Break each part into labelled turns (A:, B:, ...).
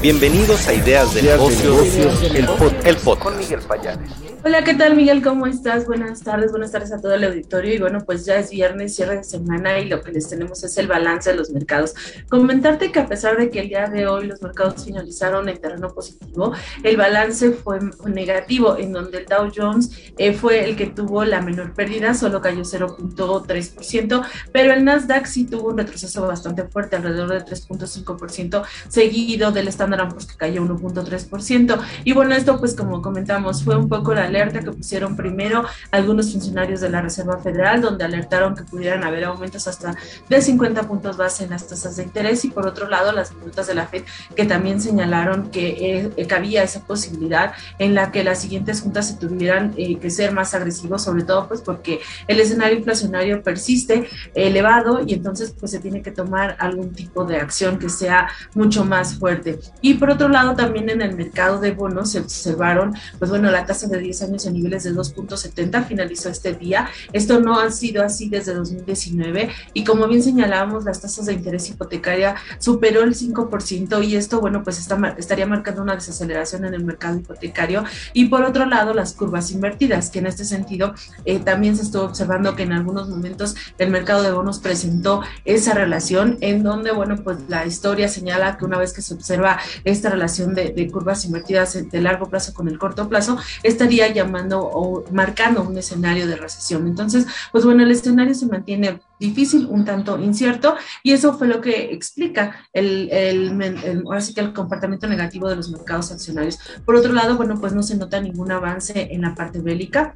A: Bienvenidos a Ideas de Negocios, el, pod,
B: Con Miguel Payares.
C: Hola, ¿qué tal Miguel? ¿Cómo estás? Buenas tardes, buenas tardes a todo el auditorio. Y bueno, pues ya es viernes, cierre de semana y lo que les tenemos es el balance de los mercados. Comentarte que a pesar de que el día de hoy los mercados finalizaron en terreno positivo, el balance fue negativo, en donde el Dow Jones eh, fue el que tuvo la menor pérdida, solo cayó 0.3%, pero el Nasdaq sí tuvo un retroceso bastante fuerte, alrededor de 3.5%, seguido del Standard Poor's que cayó 1.3%. Y bueno, esto pues como comentamos, fue un poco la alerta que pusieron primero algunos funcionarios de la Reserva Federal, donde alertaron que pudieran haber aumentos hasta de 50 puntos base en las tasas de interés y por otro lado las minutas de la Fed que también señalaron que, eh, había esa posibilidad en la que las siguientes juntas se tuvieran eh, que ser más agresivos, sobre todo pues porque el escenario inflacionario persiste elevado y entonces pues se tiene que tomar algún tipo de acción que sea mucho más fuerte. Y por otro lado también en el mercado de bonos se observaron pues bueno la tasa de 10 años en niveles de 2.70, finalizó este día. Esto no ha sido así desde 2019 y como bien señalábamos, las tasas de interés hipotecaria superó el 5% y esto, bueno, pues está, estaría marcando una desaceleración en el mercado hipotecario. Y por otro lado, las curvas invertidas, que en este sentido eh, también se estuvo observando que en algunos momentos el mercado de bonos presentó esa relación en donde, bueno, pues la historia señala que una vez que se observa esta relación de, de curvas invertidas de largo plazo con el corto plazo, estaría llamando o marcando un escenario de recesión. Entonces, pues bueno, el escenario se mantiene difícil, un tanto incierto, y eso fue lo que explica el, el, ahora sí que el comportamiento negativo de los mercados accionarios. Por otro lado, bueno, pues no se nota ningún avance en la parte bélica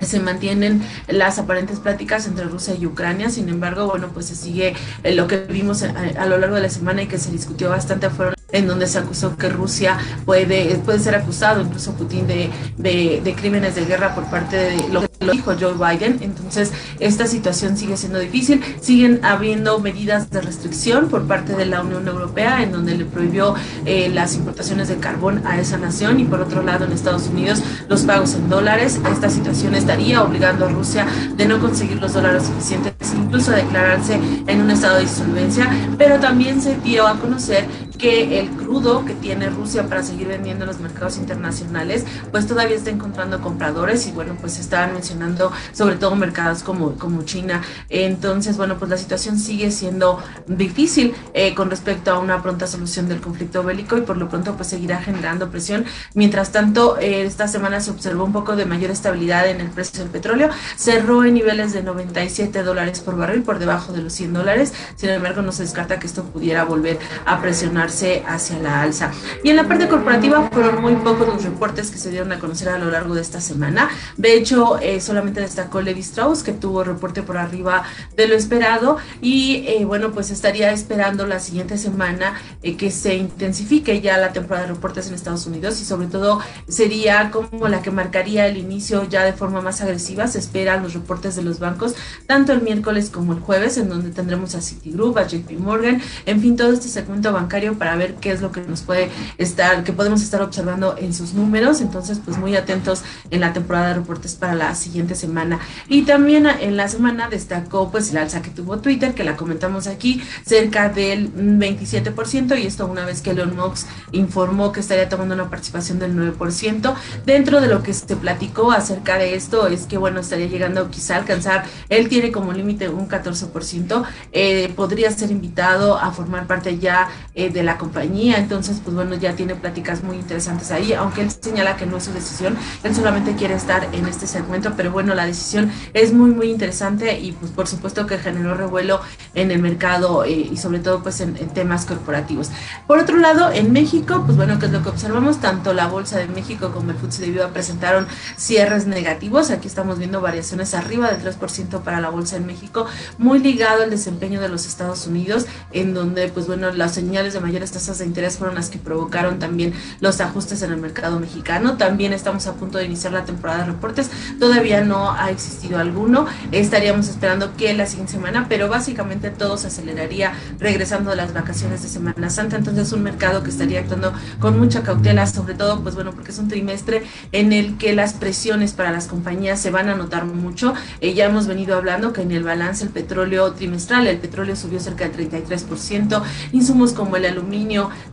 C: se mantienen las aparentes pláticas entre Rusia y Ucrania, sin embargo, bueno, pues se sigue eh, lo que vimos a, a, lo largo de la semana y que se discutió bastante fueron en donde se acusó que Rusia puede, puede ser acusado, incluso Putin, de, de, crímenes de guerra por parte de lo que lo dijo Joe Biden. Entonces, esta situación sigue siendo difícil. Siguen habiendo medidas de restricción por parte de la Unión Europea, en donde le prohibió eh, las importaciones de carbón a esa nación y por otro lado en Estados Unidos los pagos en dólares. Esta situación estaría obligando a Rusia de no conseguir los dólares suficientes, incluso a declararse en un estado de insolvencia, pero también se dio a conocer que el crudo que tiene Rusia para seguir vendiendo en los mercados internacionales, pues todavía está encontrando compradores y bueno, pues estaban mencionando sobre todo mercados como, como China. Entonces, bueno, pues la situación sigue siendo difícil eh, con respecto a una pronta solución del conflicto bélico y por lo pronto pues seguirá generando presión. Mientras tanto, eh, esta semana se observó un poco de mayor estabilidad en el precio del petróleo, cerró en niveles de 97 dólares por barril por debajo de los 100 dólares, sin embargo no se descarta que esto pudiera volver a presionar hacia la alza. Y en la parte corporativa fueron muy pocos los reportes que se dieron a conocer a lo largo de esta semana. De hecho, eh, solamente destacó Levi Strauss, que tuvo reporte por arriba de lo esperado. Y eh, bueno, pues estaría esperando la siguiente semana eh, que se intensifique ya la temporada de reportes en Estados Unidos y sobre todo sería como la que marcaría el inicio ya de forma más agresiva. Se esperan los reportes de los bancos, tanto el miércoles como el jueves, en donde tendremos a Citigroup, a JP Morgan, en fin, todo este segmento bancario para ver qué es lo que nos puede estar, que podemos estar observando en sus números. Entonces, pues muy atentos en la temporada de reportes para la siguiente semana. Y también en la semana destacó pues el alza que tuvo Twitter, que la comentamos aquí, cerca del 27%, y esto una vez que Elon Musk informó que estaría tomando una participación del 9%. Dentro de lo que se platicó acerca de esto es que, bueno, estaría llegando quizá a alcanzar, él tiene como límite un 14%, eh, podría ser invitado a formar parte ya eh, de la compañía, entonces pues bueno, ya tiene pláticas muy interesantes ahí, aunque él señala que no es su decisión, él solamente quiere estar en este segmento, pero bueno, la decisión es muy muy interesante y pues por supuesto que generó revuelo en el mercado eh, y sobre todo pues en, temas corporativos. Por otro lado, en México, pues bueno, que es lo que observamos, tanto la Bolsa de México como el FTSE de Viva presentaron cierres negativos, aquí estamos viendo variaciones arriba del 3% para la Bolsa en México, muy ligado al desempeño de los Estados Unidos, en donde pues bueno, las señales de mayor mayores tasas de interés fueron las que provocaron también los ajustes en el mercado mexicano. También estamos a punto de iniciar la temporada de reportes. Todavía no ha existido alguno. Estaríamos esperando que la siguiente semana, pero básicamente todo se aceleraría regresando de las vacaciones de Semana Santa. Entonces es un mercado que estaría actuando con mucha cautela, sobre todo, pues bueno, porque es un trimestre en el que las presiones para las compañías se van a notar mucho. Eh, ya hemos venido hablando que en el balance el petróleo trimestral, el petróleo subió cerca del 33%, insumos como el aluminio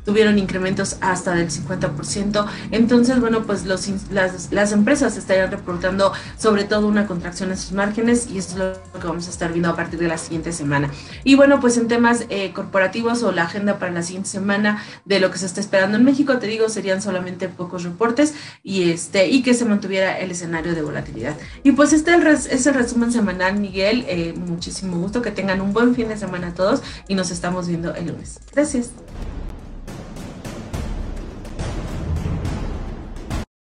C: tuvieron incrementos hasta del 50%. Entonces, bueno, pues los, las, las empresas estarían reportando sobre todo una contracción en sus márgenes y esto es lo que vamos a estar viendo a partir de la siguiente semana. Y bueno, pues en temas eh, corporativos o la agenda para la siguiente semana de lo que se está esperando en México, te digo, serían solamente pocos reportes y, este, y que se mantuviera el escenario de volatilidad. Y pues este es el resumen semanal, Miguel. Eh, muchísimo gusto, que tengan un buen fin de semana a todos y nos estamos viendo el lunes. Gracias.